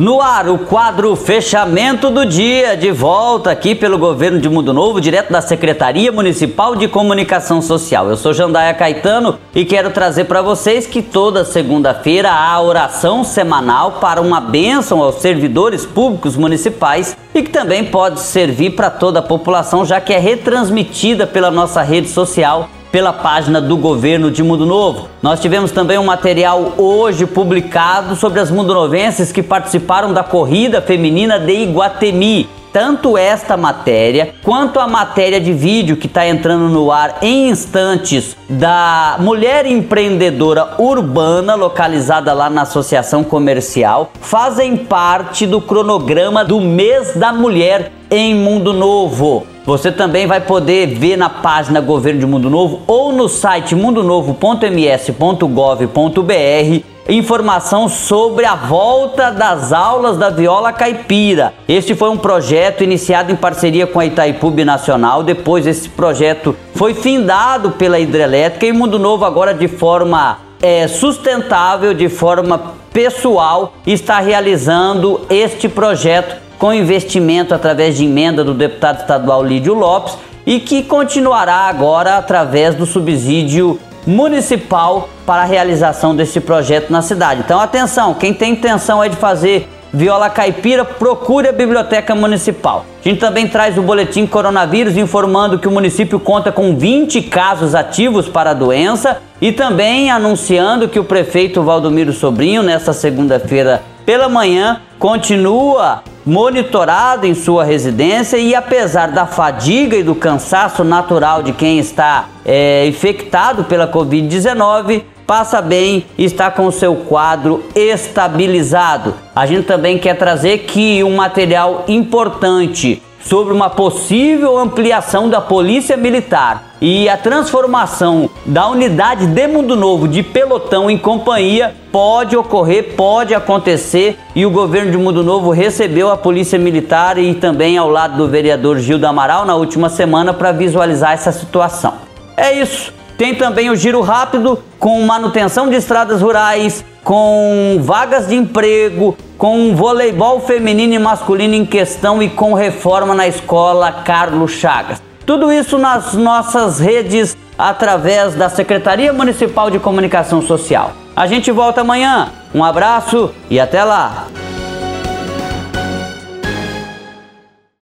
No ar, o quadro Fechamento do Dia, de volta aqui pelo governo de Mundo Novo, direto da Secretaria Municipal de Comunicação Social. Eu sou Jandaia Caetano e quero trazer para vocês que toda segunda-feira há oração semanal para uma bênção aos servidores públicos municipais e que também pode servir para toda a população, já que é retransmitida pela nossa rede social pela página do governo de Mundo Novo. Nós tivemos também um material hoje publicado sobre as mundonovenses que participaram da corrida feminina de Iguatemi. Tanto esta matéria quanto a matéria de vídeo que está entrando no ar em instantes da mulher empreendedora urbana localizada lá na Associação Comercial fazem parte do cronograma do mês da mulher em Mundo Novo. Você também vai poder ver na página Governo de Mundo Novo ou no site mundonovo.ms.gov.br informação sobre a volta das aulas da viola caipira. Este foi um projeto iniciado em parceria com a Itaipu Nacional. Depois esse projeto foi findado pela hidrelétrica e Mundo Novo agora de forma é, sustentável, de forma pessoal, está realizando este projeto com investimento através de emenda do deputado estadual Lídio Lopes e que continuará agora através do subsídio municipal para a realização desse projeto na cidade. Então, atenção, quem tem intenção é de fazer viola caipira, procure a biblioteca municipal. A gente também traz o boletim coronavírus informando que o município conta com 20 casos ativos para a doença e também anunciando que o prefeito Valdomiro Sobrinho, nesta segunda-feira pela manhã, continua monitorado em sua residência e apesar da fadiga e do cansaço natural de quem está é, infectado pela Covid-19, passa bem e está com seu quadro estabilizado. A gente também quer trazer que um material importante sobre uma possível ampliação da Polícia Militar e a transformação da unidade de Mundo Novo de pelotão em companhia pode ocorrer, pode acontecer e o governo de Mundo Novo recebeu a Polícia Militar e também ao lado do vereador Gildo Amaral na última semana para visualizar essa situação. É isso. Tem também o giro rápido com manutenção de estradas rurais, com vagas de emprego, com voleibol feminino e masculino em questão e com reforma na escola Carlos Chagas. Tudo isso nas nossas redes através da Secretaria Municipal de Comunicação Social. A gente volta amanhã. Um abraço e até lá!